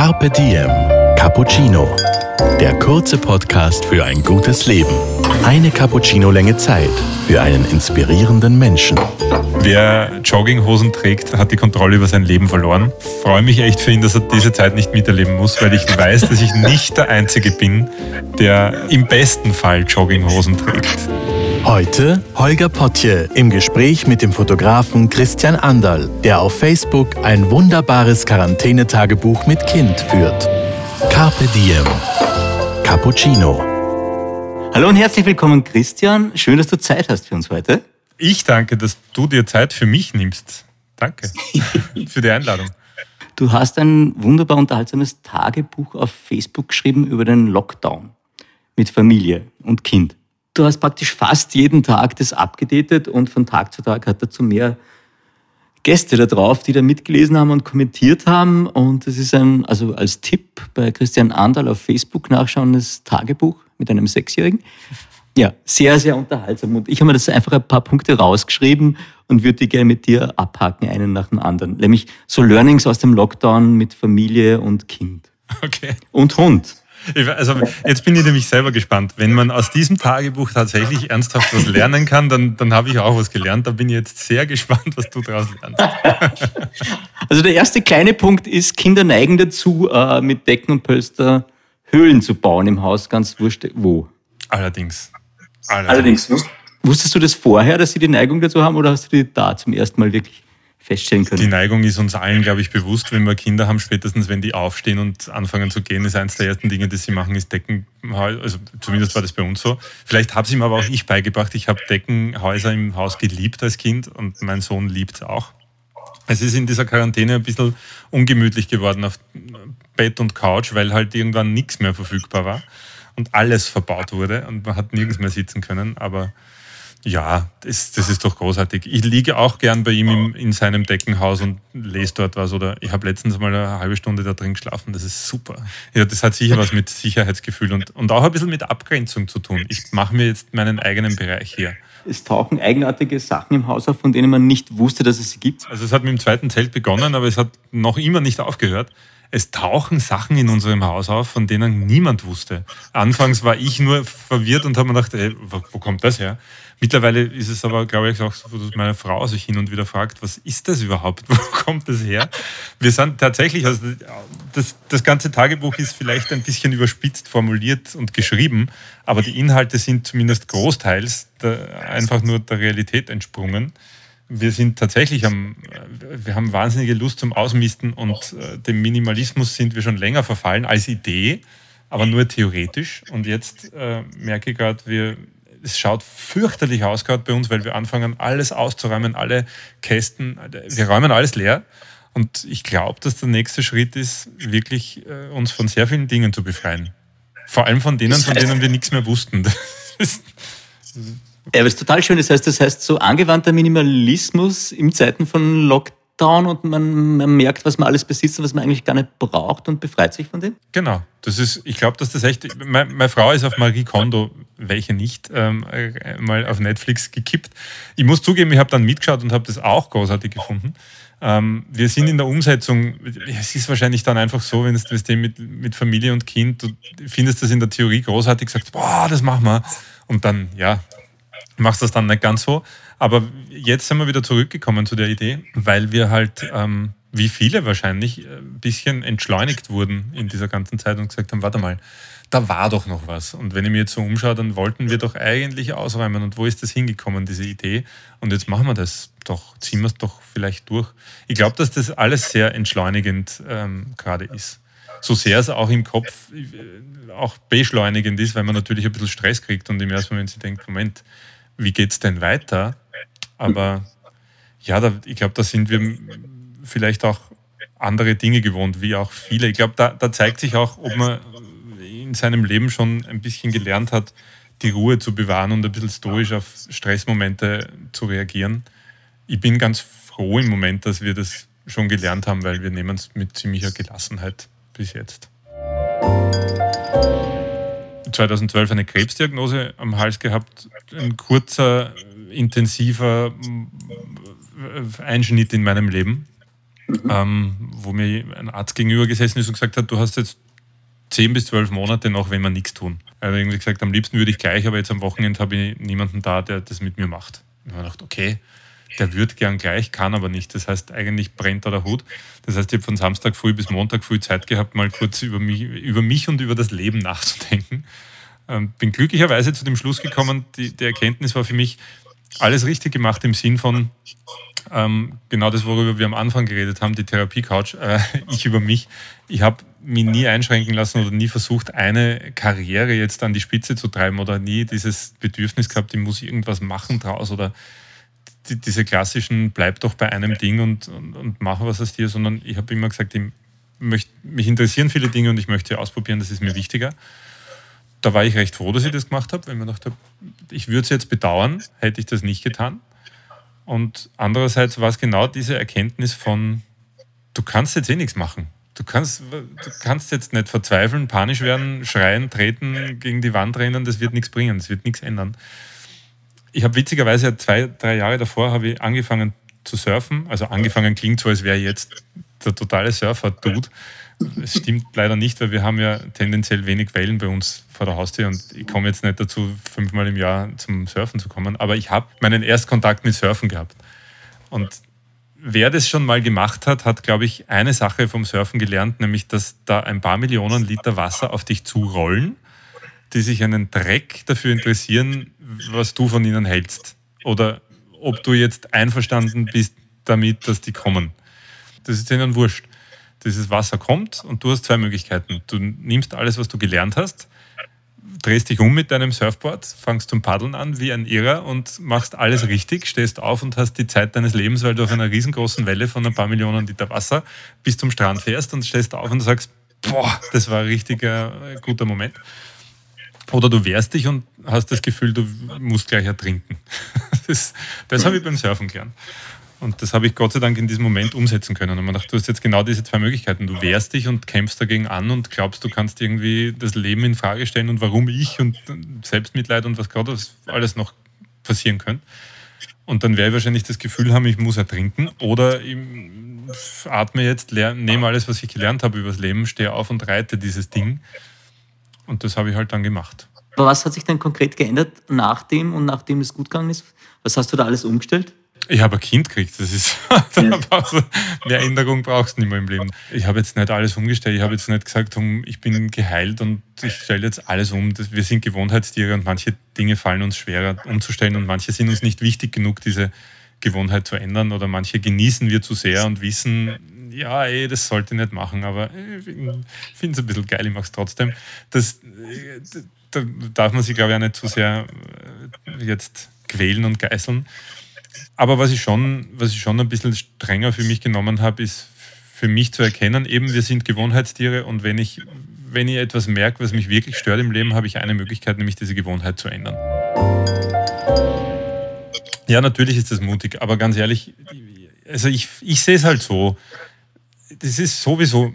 Carpe Diem Cappuccino. Der kurze Podcast für ein gutes Leben. Eine Cappuccino-Länge Zeit für einen inspirierenden Menschen. Wer Jogginghosen trägt, hat die Kontrolle über sein Leben verloren. Freue mich echt für ihn, dass er diese Zeit nicht miterleben muss, weil ich weiß, dass ich nicht der Einzige bin, der im besten Fall Jogginghosen trägt. Heute Holger Potje im Gespräch mit dem Fotografen Christian Anderl, der auf Facebook ein wunderbares Quarantänetagebuch mit Kind führt. Carpe Diem. Cappuccino. Hallo und herzlich willkommen, Christian. Schön, dass du Zeit hast für uns heute. Ich danke, dass du dir Zeit für mich nimmst. Danke für die Einladung. Du hast ein wunderbar unterhaltsames Tagebuch auf Facebook geschrieben über den Lockdown mit Familie und Kind. Du hast praktisch fast jeden Tag das abgedatet und von Tag zu Tag hat dazu mehr Gäste da drauf, die da mitgelesen haben und kommentiert haben. Und das ist ein, also als Tipp bei Christian Andal auf Facebook nachschauen, das Tagebuch mit einem Sechsjährigen. Ja, sehr, sehr unterhaltsam. Und ich habe mir das einfach ein paar Punkte rausgeschrieben und würde die gerne mit dir abhaken, einen nach dem anderen. Nämlich so Learnings aus dem Lockdown mit Familie und Kind. Okay. Und Hund. Also jetzt bin ich nämlich selber gespannt. Wenn man aus diesem Tagebuch tatsächlich ernsthaft was lernen kann, dann, dann habe ich auch was gelernt. Da bin ich jetzt sehr gespannt, was du daraus lernst. Also der erste kleine Punkt ist, Kinder neigen dazu, äh, mit Decken und Pölster Höhlen zu bauen im Haus, ganz wurscht wo. Allerdings. Allerdings. Allerdings. Wusstest du das vorher, dass sie die Neigung dazu haben oder hast du die da zum ersten Mal wirklich feststellen können. Die Neigung ist uns allen, glaube ich, bewusst, wenn wir Kinder haben, spätestens wenn die aufstehen und anfangen zu gehen, ist eines der ersten Dinge, die sie machen, ist Deckenhäuser. Also zumindest war das bei uns so. Vielleicht habe es ihm aber auch ich beigebracht. Ich habe Deckenhäuser im Haus geliebt als Kind und mein Sohn liebt es auch. Es ist in dieser Quarantäne ein bisschen ungemütlich geworden auf Bett und Couch, weil halt irgendwann nichts mehr verfügbar war und alles verbaut wurde und man hat nirgends mehr sitzen können. Aber ja, das, das ist doch großartig. Ich liege auch gern bei ihm im, in seinem Deckenhaus und lese dort was. Oder ich habe letztens mal eine halbe Stunde da drin geschlafen. Das ist super. Ja, das hat sicher was mit Sicherheitsgefühl und, und auch ein bisschen mit Abgrenzung zu tun. Ich mache mir jetzt meinen eigenen Bereich hier. Es tauchen eigenartige Sachen im Haus auf, von denen man nicht wusste, dass es sie gibt. Also es hat mit dem zweiten Zelt begonnen, aber es hat noch immer nicht aufgehört es tauchen Sachen in unserem Haus auf, von denen niemand wusste. Anfangs war ich nur verwirrt und habe mir gedacht, ey, wo kommt das her? Mittlerweile ist es aber, glaube ich, auch so, dass meine Frau sich hin und wieder fragt, was ist das überhaupt? Wo kommt das her? Wir sind tatsächlich, also das, das ganze Tagebuch ist vielleicht ein bisschen überspitzt formuliert und geschrieben, aber die Inhalte sind zumindest großteils der, einfach nur der Realität entsprungen wir sind tatsächlich am, wir haben wahnsinnige Lust zum Ausmisten und äh, dem Minimalismus sind wir schon länger verfallen als Idee, aber nur theoretisch. Und jetzt äh, merke ich gerade, wir, es schaut fürchterlich aus gerade bei uns, weil wir anfangen, alles auszuräumen, alle Kästen, wir räumen alles leer. Und ich glaube, dass der nächste Schritt ist, wirklich äh, uns von sehr vielen Dingen zu befreien. Vor allem von denen, von denen wir nichts mehr wussten. Ja, aber es ist total schön. Das heißt, das heißt, so angewandter Minimalismus in Zeiten von Lockdown und man, man, merkt, was man alles besitzt und was man eigentlich gar nicht braucht und befreit sich von dem? Genau. Das ist, ich glaube, dass das echt. Meine, meine, Frau ist auf Marie Kondo, welche nicht, ähm, äh, mal auf Netflix gekippt. Ich muss zugeben, ich habe dann mitgeschaut und habe das auch großartig gefunden. Ähm, wir sind in der Umsetzung, es ist wahrscheinlich dann einfach so, wenn du mit, mit Familie und Kind, du findest das in der Theorie großartig, sagst, boah, das machen wir. Und dann, ja, machst das dann nicht ganz so. Aber jetzt sind wir wieder zurückgekommen zu der Idee, weil wir halt, ähm, wie viele wahrscheinlich, äh, ein bisschen entschleunigt wurden in dieser ganzen Zeit und gesagt haben, warte mal, da war doch noch was. Und wenn ich mir jetzt so umschaue, dann wollten wir doch eigentlich ausräumen. Und wo ist das hingekommen, diese Idee? Und jetzt machen wir das doch, ziehen wir es doch vielleicht durch. Ich glaube, dass das alles sehr entschleunigend ähm, gerade ist. So sehr es auch im Kopf äh, auch beschleunigend ist, weil man natürlich ein bisschen Stress kriegt und im ersten Moment sich denkt, Moment, wie geht es denn weiter? Aber ja, da, ich glaube, da sind wir vielleicht auch andere Dinge gewohnt, wie auch viele. Ich glaube, da, da zeigt sich auch, ob man in seinem Leben schon ein bisschen gelernt hat, die Ruhe zu bewahren und ein bisschen stoisch auf Stressmomente zu reagieren. Ich bin ganz froh im Moment, dass wir das schon gelernt haben, weil wir nehmen es mit ziemlicher Gelassenheit bis jetzt. 2012 eine Krebsdiagnose am Hals gehabt, ein kurzer, intensiver Einschnitt in meinem Leben, mhm. ähm, wo mir ein Arzt gegenüber gesessen ist und gesagt hat, du hast jetzt zehn bis zwölf Monate noch, wenn wir nichts tun. Er hat irgendwie gesagt, am liebsten würde ich gleich, aber jetzt am Wochenende habe ich niemanden da, der das mit mir macht. Und ich habe gedacht, okay, der würde gern gleich, kann aber nicht. Das heißt, eigentlich brennt da der Hut. Das heißt, ich habe von Samstag früh bis Montag früh Zeit gehabt, mal kurz über mich, über mich und über das Leben nachzudenken. Ähm, bin glücklicherweise zu dem Schluss gekommen, die, die Erkenntnis war für mich, alles richtig gemacht im Sinn von, ähm, genau das, worüber wir am Anfang geredet haben, die Therapie-Couch, äh, ich über mich. Ich habe mich nie einschränken lassen oder nie versucht, eine Karriere jetzt an die Spitze zu treiben oder nie dieses Bedürfnis gehabt, ich muss irgendwas machen draus oder die, diese klassischen, bleib doch bei einem Ding und, und, und mach was aus dir, sondern ich habe immer gesagt, ich möchte, mich interessieren viele Dinge und ich möchte ausprobieren, das ist mir wichtiger. Da war ich recht froh, dass ich das gemacht habe, weil ich mir dachte, ich würde es jetzt bedauern, hätte ich das nicht getan. Und andererseits war es genau diese Erkenntnis von, du kannst jetzt eh nichts machen. Du kannst, du kannst jetzt nicht verzweifeln, panisch werden, schreien, treten, gegen die Wand rennen, das wird nichts bringen, das wird nichts ändern ich habe witzigerweise zwei, drei Jahre davor habe ich angefangen zu surfen. Also angefangen klingt so, als wäre jetzt der totale Surfer-Dude. Es stimmt leider nicht, weil wir haben ja tendenziell wenig Wellen bei uns vor der Haustür und ich komme jetzt nicht dazu, fünfmal im Jahr zum Surfen zu kommen. Aber ich habe meinen Erstkontakt mit Surfen gehabt. Und wer das schon mal gemacht hat, hat, glaube ich, eine Sache vom Surfen gelernt, nämlich, dass da ein paar Millionen Liter Wasser auf dich zurollen die sich einen Dreck dafür interessieren, was du von ihnen hältst. Oder ob du jetzt einverstanden bist damit, dass die kommen. Das ist ihnen wurscht. Dieses Wasser kommt und du hast zwei Möglichkeiten. Du nimmst alles, was du gelernt hast, drehst dich um mit deinem Surfboard, fangst zum Paddeln an wie ein Irrer und machst alles richtig, stehst auf und hast die Zeit deines Lebens, weil du auf einer riesengroßen Welle von ein paar Millionen Liter Wasser bis zum Strand fährst und stehst auf und sagst, boah, das war ein richtiger guter Moment. Oder du wehrst dich und hast das Gefühl, du musst gleich ertrinken. Das, das habe ich beim Surfen gelernt. Und das habe ich Gott sei Dank in diesem Moment umsetzen können. Und man dachte, du hast jetzt genau diese zwei Möglichkeiten. Du wehrst dich und kämpfst dagegen an und glaubst, du kannst irgendwie das Leben in Frage stellen und warum ich und Selbstmitleid und was gerade alles noch passieren könnte. Und dann werde ich wahrscheinlich das Gefühl haben, ich muss ertrinken. Oder ich atme jetzt, nehme alles, was ich gelernt habe über das Leben, stehe auf und reite dieses Ding und das habe ich halt dann gemacht. Aber was hat sich denn konkret geändert nach dem und nachdem es gut gegangen ist? Was hast du da alles umgestellt? Ich habe ein Kind gekriegt, das ist mehr Änderung brauchst du nicht mehr im Leben. Ich habe jetzt nicht alles umgestellt, ich habe jetzt nicht gesagt, ich bin geheilt und ich stelle jetzt alles um. Wir sind Gewohnheitstiere und manche Dinge fallen uns schwerer umzustellen und manche sind uns nicht wichtig genug, diese Gewohnheit zu ändern oder manche genießen wir zu sehr und wissen, ja, ey, das sollte ich nicht machen, aber ich finde es ein bisschen geil, ich mache es trotzdem. Das, da darf man sich, glaube ich, auch nicht zu sehr äh, jetzt quälen und geißeln. Aber was ich schon, was ich schon ein bisschen strenger für mich genommen habe, ist für mich zu erkennen, eben wir sind Gewohnheitstiere und wenn ich, wenn ich etwas merke, was mich wirklich stört im Leben, habe ich eine Möglichkeit, nämlich diese Gewohnheit zu ändern. Ja, natürlich ist das mutig, aber ganz ehrlich, also ich, ich sehe es halt so das ist sowieso,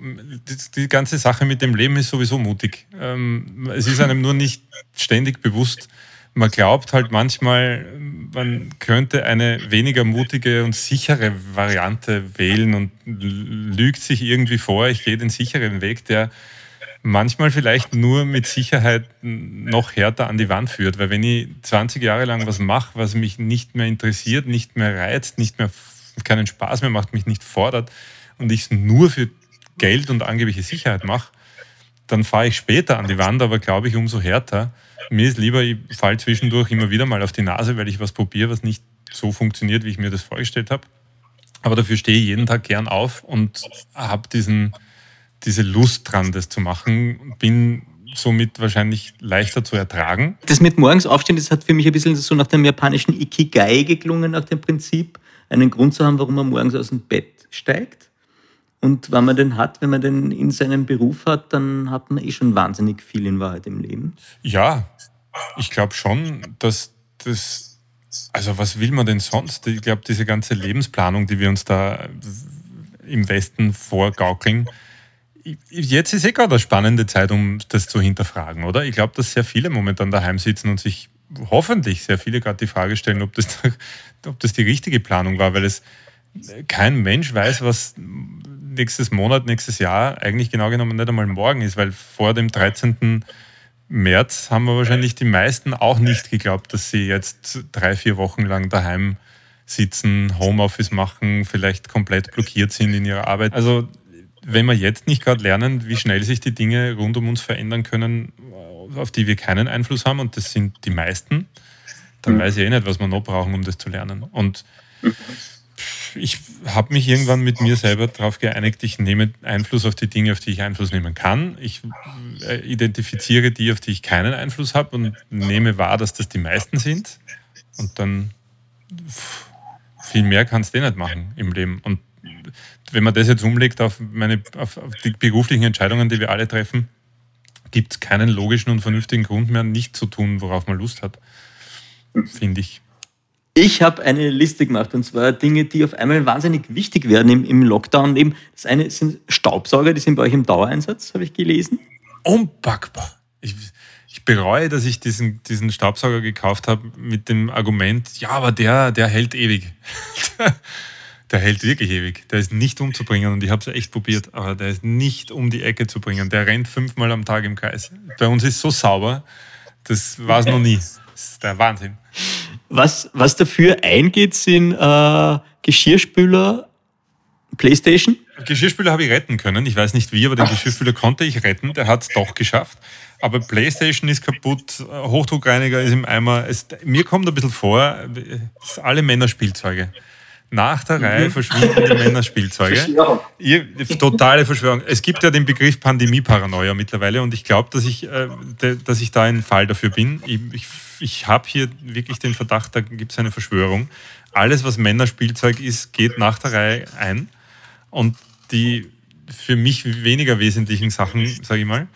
die ganze Sache mit dem Leben ist sowieso mutig. Ähm, es ist einem nur nicht ständig bewusst. Man glaubt halt manchmal, man könnte eine weniger mutige und sichere Variante wählen und lügt sich irgendwie vor, ich gehe den sicheren Weg, der manchmal vielleicht nur mit Sicherheit noch härter an die Wand führt. Weil wenn ich 20 Jahre lang was mache, was mich nicht mehr interessiert, nicht mehr reizt, nicht mehr keinen Spaß mehr macht, mich nicht fordert, und ich es nur für Geld und angebliche Sicherheit mache, dann fahre ich später an die Wand, aber glaube ich umso härter. Mir ist lieber, ich falle zwischendurch immer wieder mal auf die Nase, weil ich was probiere, was nicht so funktioniert, wie ich mir das vorgestellt habe. Aber dafür stehe ich jeden Tag gern auf und habe diese Lust dran, das zu machen. Bin somit wahrscheinlich leichter zu ertragen. Das mit morgens aufstehen, das hat für mich ein bisschen so nach dem japanischen Ikigai geklungen, nach dem Prinzip, einen Grund zu haben, warum man morgens aus dem Bett steigt. Und wenn man den hat, wenn man den in seinem Beruf hat, dann hat man eh schon wahnsinnig viel in Wahrheit im Leben. Ja, ich glaube schon, dass das, also was will man denn sonst? Ich glaube, diese ganze Lebensplanung, die wir uns da im Westen vorgaukeln, jetzt ist eh gerade eine spannende Zeit, um das zu hinterfragen, oder? Ich glaube, dass sehr viele momentan daheim sitzen und sich hoffentlich sehr viele gerade die Frage stellen, ob das, ob das die richtige Planung war, weil es kein Mensch weiß, was nächstes Monat, nächstes Jahr eigentlich genau genommen nicht einmal morgen ist, weil vor dem 13. März haben wir wahrscheinlich die meisten auch nicht geglaubt, dass sie jetzt drei, vier Wochen lang daheim sitzen, Homeoffice machen, vielleicht komplett blockiert sind in ihrer Arbeit. Also wenn wir jetzt nicht gerade lernen, wie schnell sich die Dinge rund um uns verändern können, auf die wir keinen Einfluss haben, und das sind die meisten, dann mhm. weiß ich eh nicht, was wir noch brauchen, um das zu lernen. Und ich habe mich irgendwann mit mir selber darauf geeinigt, ich nehme Einfluss auf die Dinge, auf die ich Einfluss nehmen kann. Ich äh, identifiziere die, auf die ich keinen Einfluss habe und nehme wahr, dass das die meisten sind. Und dann viel mehr kannst du eh nicht machen im Leben. Und wenn man das jetzt umlegt auf, meine, auf, auf die beruflichen Entscheidungen, die wir alle treffen, gibt es keinen logischen und vernünftigen Grund mehr, nicht zu tun, worauf man Lust hat, finde ich. Ich habe eine Liste gemacht und zwar Dinge, die auf einmal wahnsinnig wichtig werden im, im Lockdown. Eben das eine sind Staubsauger, die sind bei euch im Dauereinsatz, habe ich gelesen. Unpackbar. Ich, ich bereue, dass ich diesen, diesen Staubsauger gekauft habe mit dem Argument, ja, aber der, der hält ewig. der hält wirklich ewig. Der ist nicht umzubringen und ich habe es echt probiert, aber der ist nicht um die Ecke zu bringen. Der rennt fünfmal am Tag im Kreis. Bei uns ist so sauber, das war es noch nie. Das ist der Wahnsinn. Was, was dafür eingeht, sind äh, Geschirrspüler, Playstation. Geschirrspüler habe ich retten können. Ich weiß nicht wie, aber den Geschirrspüler konnte ich retten. Der hat es doch geschafft. Aber Playstation ist kaputt, Hochdruckreiniger ist im Eimer. Es, mir kommt ein bisschen vor, es sind alle Männerspielzeuge. Nach der Reihe mhm. verschwinden die Männerspielzeuge. Verschwörung. totale Verschwörung. Es gibt ja den Begriff Pandemie-Paranoia mittlerweile und ich glaube, dass, ich, äh, dass ich da ein Fall dafür bin. Ich, ich, ich habe hier wirklich den Verdacht, da gibt es eine Verschwörung. Alles, was Männerspielzeug ist, geht nach der Reihe ein. Und die für mich weniger wesentlichen Sachen, sage ich mal,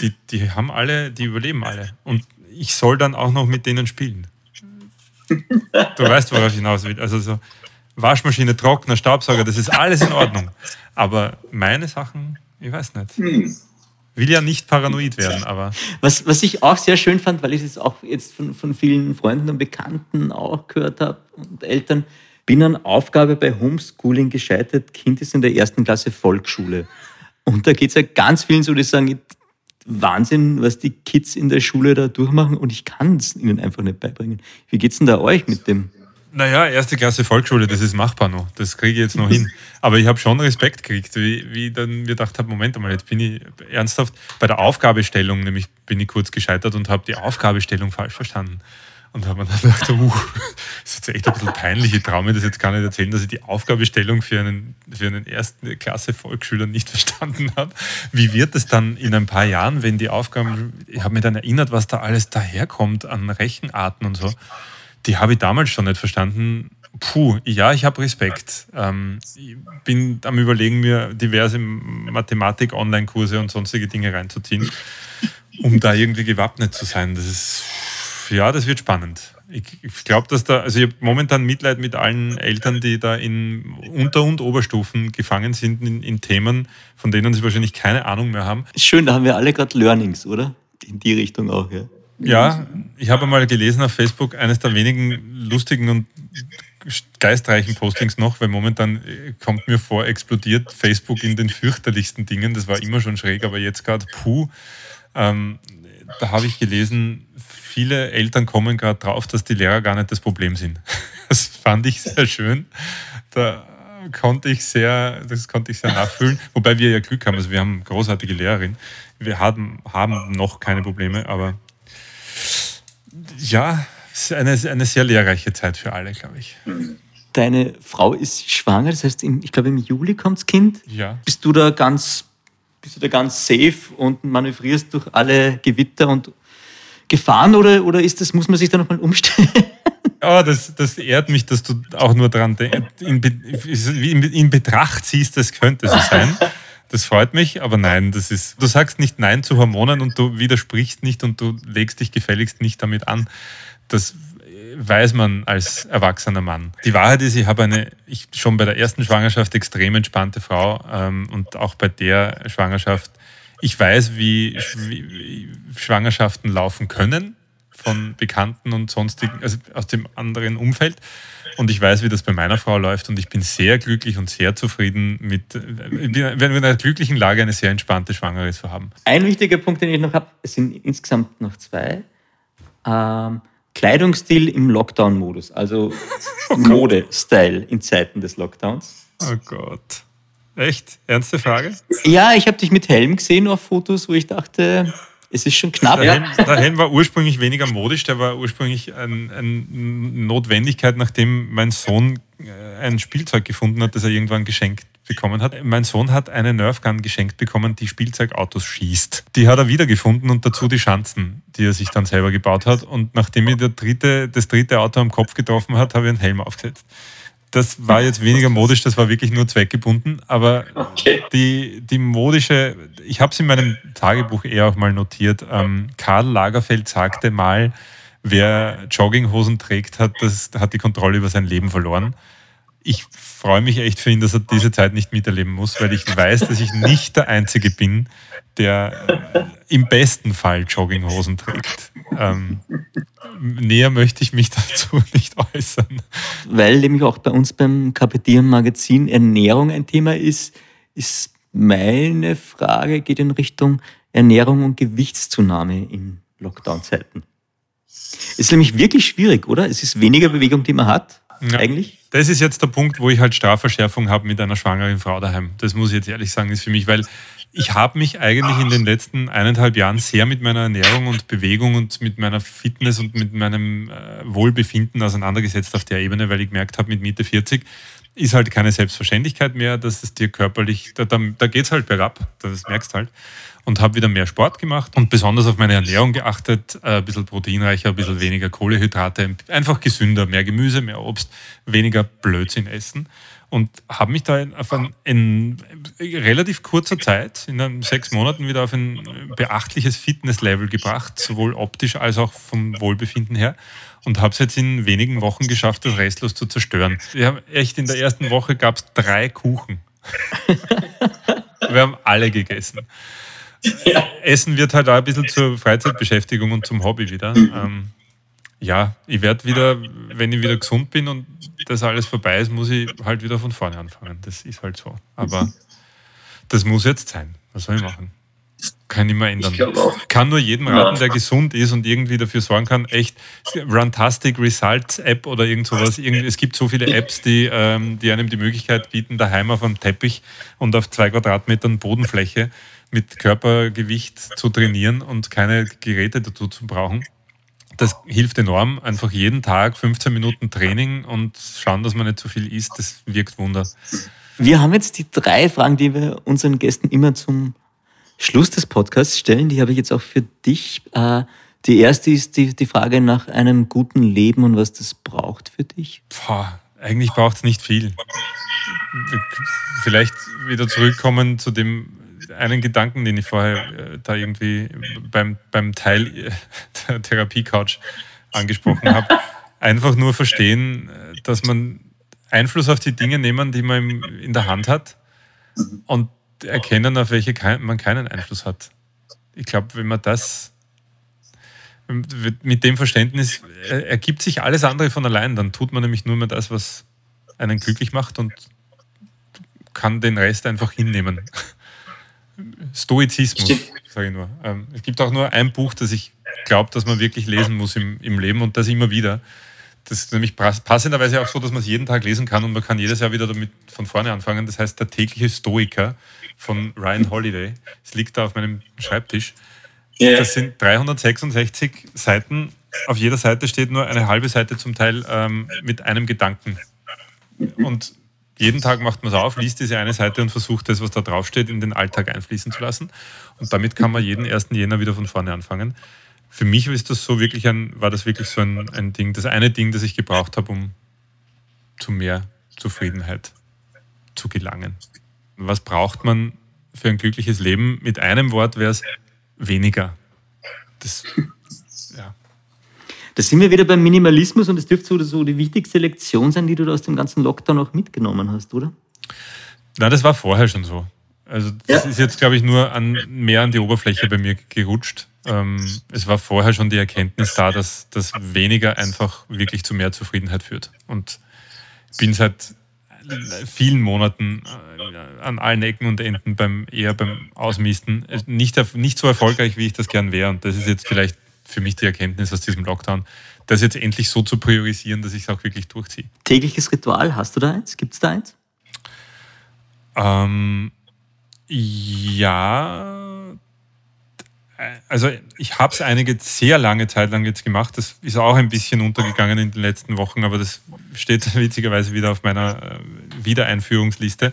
die, die haben alle, die überleben alle. Und ich soll dann auch noch mit denen spielen. Du weißt, worauf ich hinaus will. Also so, Waschmaschine, Trockner, Staubsauger, das ist alles in Ordnung. Aber meine Sachen, ich weiß nicht. Hm. Will ja nicht paranoid werden, aber. Was, was ich auch sehr schön fand, weil ich es auch jetzt von, von vielen Freunden und Bekannten auch gehört habe und Eltern, bin an Aufgabe bei Homeschooling gescheitert. Kind ist in der ersten Klasse Volksschule. Und da geht es ja ganz vielen so, die sagen, Wahnsinn, was die Kids in der Schule da durchmachen und ich kann es ihnen einfach nicht beibringen. Wie geht es denn da euch mit dem? Naja, erste Klasse Volksschule, das ist machbar noch. Das kriege ich jetzt noch hin. Aber ich habe schon Respekt gekriegt, wie, wie dann mir gedacht habe, Moment mal, jetzt bin ich ernsthaft bei der Aufgabestellung, nämlich bin ich kurz gescheitert und habe die Aufgabestellung falsch verstanden. Und habe mir dann gedacht, uh, das ist jetzt echt ein bisschen peinlich. Ich traue mir das jetzt gar nicht erzählen, dass ich die Aufgabestellung für einen, für einen ersten Klasse Volksschüler nicht verstanden habe. Wie wird es dann in ein paar Jahren, wenn die Aufgaben, ich habe mir dann erinnert, was da alles daherkommt an Rechenarten und so die habe ich damals schon nicht verstanden. Puh, ja, ich habe Respekt. Ähm, ich bin am Überlegen, mir diverse Mathematik-Online-Kurse und sonstige Dinge reinzuziehen, um da irgendwie gewappnet zu sein. Das ist, ja, das wird spannend. Ich, ich glaube, dass da, also ich habe momentan Mitleid mit allen Eltern, die da in Unter- und Oberstufen gefangen sind in, in Themen, von denen sie wahrscheinlich keine Ahnung mehr haben. Schön, da haben wir alle gerade Learnings, oder? In die Richtung auch, ja. Ja, ich habe mal gelesen auf Facebook, eines der wenigen lustigen und geistreichen Postings noch, weil momentan äh, kommt mir vor, explodiert Facebook in den fürchterlichsten Dingen. Das war immer schon schräg, aber jetzt gerade, puh. Ähm, da habe ich gelesen, viele Eltern kommen gerade drauf, dass die Lehrer gar nicht das Problem sind. Das fand ich sehr schön. Da konnte ich sehr, das konnte ich sehr nachfühlen. Wobei wir ja Glück haben. Also wir haben großartige Lehrerin. Wir haben, haben noch keine Probleme, aber ja, es ist eine, eine sehr lehrreiche Zeit für alle, glaube ich. Deine Frau ist schwanger, das heißt, ich glaube, im Juli kommt das Kind. Ja. Bist du da ganz, bist du da ganz safe und manövrierst durch alle Gewitter und Gefahren oder, oder ist das, muss man sich da nochmal umstellen? Ja, das, das ehrt mich, dass du auch nur daran in, in, in Betracht ziehst, das könnte so sein. Das freut mich, aber nein, das ist, du sagst nicht Nein zu Hormonen und du widersprichst nicht und du legst dich gefälligst nicht damit an. Das weiß man als erwachsener Mann. Die Wahrheit ist, ich habe eine, ich schon bei der ersten Schwangerschaft extrem entspannte Frau ähm, und auch bei der Schwangerschaft, ich weiß, wie, wie Schwangerschaften laufen können von Bekannten und sonstigen, also aus dem anderen Umfeld. Und ich weiß, wie das bei meiner Frau läuft und ich bin sehr glücklich und sehr zufrieden mit, wenn wir in einer glücklichen Lage eine sehr entspannte Schwangere zu haben. Ein wichtiger Punkt, den ich noch habe, es sind insgesamt noch zwei. Ähm, Kleidungsstil im Lockdown-Modus, also oh Mode-Style in Zeiten des Lockdowns. Oh Gott. Echt? Ernste Frage? Ja, ich habe dich mit Helm gesehen auf Fotos, wo ich dachte, es ist schon knapp. Der Helm, der Helm war ursprünglich weniger modisch, der war ursprünglich eine ein Notwendigkeit, nachdem mein Sohn äh, ein Spielzeug gefunden hat, das er irgendwann geschenkt bekommen hat. Mein Sohn hat eine Nerfgun geschenkt bekommen, die Spielzeugautos schießt. Die hat er wiedergefunden und dazu die Schanzen, die er sich dann selber gebaut hat. Und nachdem er der dritte, das dritte Auto am Kopf getroffen hat, habe ich einen Helm aufgesetzt. Das war jetzt weniger modisch, das war wirklich nur zweckgebunden. Aber okay. die, die modische, ich habe es in meinem Tagebuch eher auch mal notiert. Ähm, Karl Lagerfeld sagte mal, wer Jogginghosen trägt, hat, das, hat die Kontrolle über sein Leben verloren. Ich freue mich echt für ihn, dass er diese Zeit nicht miterleben muss, weil ich weiß, dass ich nicht der Einzige bin, der äh, im besten Fall Jogginghosen trägt. Ähm, näher möchte ich mich dazu nicht äußern. Weil nämlich auch bei uns beim Kapitieren Magazin Ernährung ein Thema ist, ist meine Frage geht in Richtung Ernährung und Gewichtszunahme in Lockdown-Zeiten. Ist nämlich wirklich schwierig, oder? Es ist weniger Bewegung, die man hat, ja. eigentlich. Das ist jetzt der Punkt, wo ich halt Strafverschärfung habe mit einer schwangeren Frau daheim. Das muss ich jetzt ehrlich sagen, ist für mich, weil ich habe mich eigentlich in den letzten eineinhalb Jahren sehr mit meiner Ernährung und Bewegung und mit meiner Fitness und mit meinem äh, Wohlbefinden auseinandergesetzt auf der Ebene, weil ich gemerkt habe, mit Mitte 40 ist halt keine Selbstverständlichkeit mehr, dass es dir körperlich, da, da, da geht es halt bergab, das merkst halt. Und habe wieder mehr Sport gemacht und besonders auf meine Ernährung geachtet, äh, ein bisschen proteinreicher, ein bisschen weniger Kohlehydrate, einfach gesünder, mehr Gemüse, mehr Obst, weniger Blödsinn essen und habe mich da auf ein, in relativ kurzer Zeit, in sechs Monaten, wieder auf ein beachtliches Fitnesslevel gebracht, sowohl optisch als auch vom Wohlbefinden her. Und habe es jetzt in wenigen Wochen geschafft, das restlos zu zerstören. Wir haben echt in der ersten Woche gab es drei Kuchen. Wir haben alle gegessen. Ja. Essen wird halt auch ein bisschen zur Freizeitbeschäftigung und zum Hobby wieder. Ähm, ja, ich werde wieder, wenn ich wieder gesund bin und das alles vorbei ist, muss ich halt wieder von vorne anfangen. Das ist halt so. Aber das muss jetzt sein. Was soll ich machen? Kann ich mehr ändern. Ich kann nur jedem raten, der gesund ist und irgendwie dafür sorgen kann, echt Runtastic Results App oder irgend sowas. Es gibt so viele Apps, die, ähm, die einem die Möglichkeit bieten, daheim auf einem Teppich und auf zwei Quadratmetern Bodenfläche mit Körpergewicht zu trainieren und keine Geräte dazu zu brauchen das hilft enorm. Einfach jeden Tag 15 Minuten Training und schauen, dass man nicht zu viel isst, das wirkt Wunder. Wir haben jetzt die drei Fragen, die wir unseren Gästen immer zum Schluss des Podcasts stellen. Die habe ich jetzt auch für dich. Äh, die erste ist die, die Frage nach einem guten Leben und was das braucht für dich. Boah, eigentlich braucht es nicht viel. Vielleicht wieder zurückkommen zu dem einen Gedanken, den ich vorher äh, da irgendwie beim, beim Teil äh, der Therapie-Couch angesprochen habe. Einfach nur verstehen, äh, dass man Einfluss auf die Dinge nehmen, die man in der Hand hat und erkennen, auf welche man keinen Einfluss hat. Ich glaube, wenn man das mit dem Verständnis ergibt sich alles andere von allein, dann tut man nämlich nur mehr das, was einen glücklich macht und kann den Rest einfach hinnehmen. Stoizismus, sage ich nur. Ähm, es gibt auch nur ein Buch, das ich glaube, dass man wirklich lesen muss im, im Leben und das immer wieder. Das ist nämlich passenderweise auch so, dass man es jeden Tag lesen kann und man kann jedes Jahr wieder damit von vorne anfangen. Das heißt Der tägliche Stoiker von Ryan Holiday. Es liegt da auf meinem Schreibtisch. Yeah. Das sind 366 Seiten. Auf jeder Seite steht nur eine halbe Seite zum Teil ähm, mit einem Gedanken. Und jeden Tag macht man es auf, liest diese eine Seite und versucht das, was da draufsteht, in den Alltag einfließen zu lassen. Und damit kann man jeden 1. Jänner wieder von vorne anfangen. Für mich ist das so wirklich ein, war das wirklich so ein, ein Ding, das eine Ding, das ich gebraucht habe, um zu mehr Zufriedenheit zu gelangen. Was braucht man für ein glückliches Leben? Mit einem Wort wäre es weniger. Das da sind wir wieder beim Minimalismus und das dürfte so, die wichtigste Lektion sein, die du aus dem ganzen Lockdown auch mitgenommen hast, oder? Nein, das war vorher schon so. Also das ja. ist jetzt, glaube ich, nur an, mehr an die Oberfläche bei mir gerutscht. Ähm, es war vorher schon die Erkenntnis da, dass das weniger einfach wirklich zu mehr Zufriedenheit führt. Und bin seit vielen Monaten äh, an allen Ecken und Enden beim eher beim Ausmisten nicht, nicht so erfolgreich, wie ich das gern wäre. Und das ist jetzt vielleicht für mich die Erkenntnis aus diesem Lockdown, das jetzt endlich so zu priorisieren, dass ich es auch wirklich durchziehe. Tägliches Ritual, hast du da eins? Gibt es da eins? Ähm, ja, also ich habe es einige sehr lange Zeit lang jetzt gemacht. Das ist auch ein bisschen untergegangen in den letzten Wochen, aber das steht witzigerweise wieder auf meiner äh, Wiedereinführungsliste.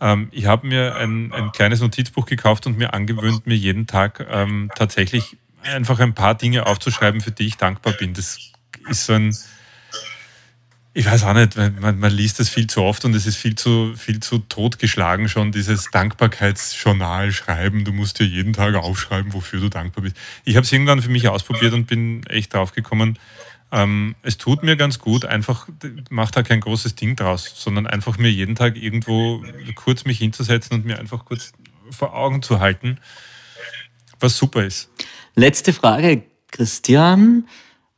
Ähm, ich habe mir ein, ein, kleines Notizbuch gekauft und mir angewöhnt, mir jeden Tag ähm, tatsächlich einfach ein paar Dinge aufzuschreiben, für die ich dankbar bin. Das ist so ein, ich weiß auch nicht, man, man liest das viel zu oft und es ist viel zu, viel zu totgeschlagen schon, dieses Dankbarkeitsjournal schreiben. Du musst dir jeden Tag aufschreiben, wofür du dankbar bist. Ich habe es irgendwann für mich ausprobiert und bin echt drauf gekommen, ähm, es tut mir ganz gut, einfach, macht da kein großes Ding draus, sondern einfach mir jeden Tag irgendwo kurz mich hinzusetzen und mir einfach kurz vor Augen zu halten, was super ist. Letzte Frage, Christian.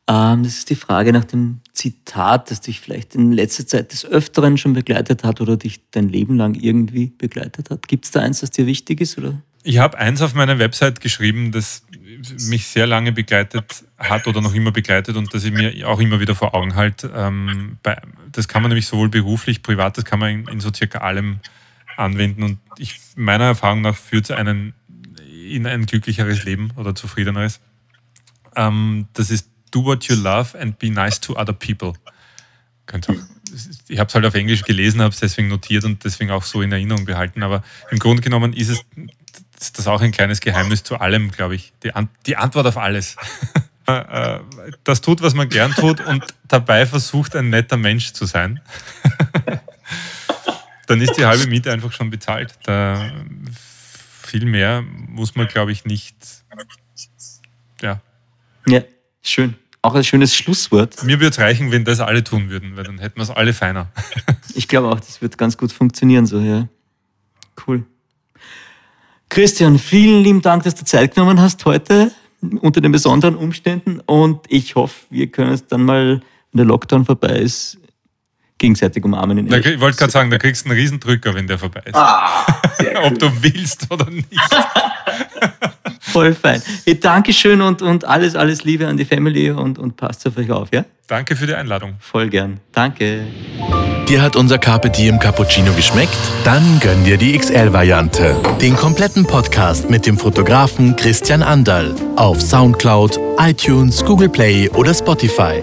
Ähm, das ist die Frage nach dem Zitat, das dich vielleicht in letzter Zeit des Öfteren schon begleitet hat oder dich dein Leben lang irgendwie begleitet hat. Gibt es da eins, das dir wichtig ist? Oder? Ich habe eins auf meiner Website geschrieben, das mich sehr lange begleitet hat oder noch immer begleitet und das ich mir auch immer wieder vor Augen halte. Ähm, das kann man nämlich sowohl beruflich, privat, das kann man in, in so circa allem anwenden und ich, meiner Erfahrung nach führt es einen in ein glücklicheres Leben oder zufriedeneres. Ähm, das ist do what you love and be nice to other people. Ich habe es halt auf Englisch gelesen, habe es deswegen notiert und deswegen auch so in Erinnerung behalten. Aber im Grunde genommen ist es ist das auch ein kleines Geheimnis zu allem, glaube ich. Die, An die Antwort auf alles. Äh, das tut, was man gern tut und dabei versucht, ein netter Mensch zu sein. Dann ist die halbe Miete einfach schon bezahlt. Da viel mehr muss man, glaube ich, nicht. Ja. Ja, schön auch ein schönes Schlusswort. Mir würde es reichen, wenn das alle tun würden, weil dann hätten wir es alle feiner. ich glaube auch, das wird ganz gut funktionieren so, ja. Cool. Christian, vielen lieben Dank, dass du Zeit genommen hast heute unter den besonderen Umständen und ich hoffe, wir können es dann mal, wenn der Lockdown vorbei ist, gegenseitig umarmen. In da, ich wollte gerade sagen, da kriegst du einen Riesendrücker, wenn der vorbei ist. Ah, Ob du willst oder nicht. Voll fein. Hey, Dankeschön und, und alles, alles Liebe an die Family und, und passt auf euch auf, ja? Danke für die Einladung. Voll gern. Danke. Dir hat unser Carpe Diem Cappuccino geschmeckt? Dann gönn dir die XL-Variante. Den kompletten Podcast mit dem Fotografen Christian Andal auf Soundcloud, iTunes, Google Play oder Spotify.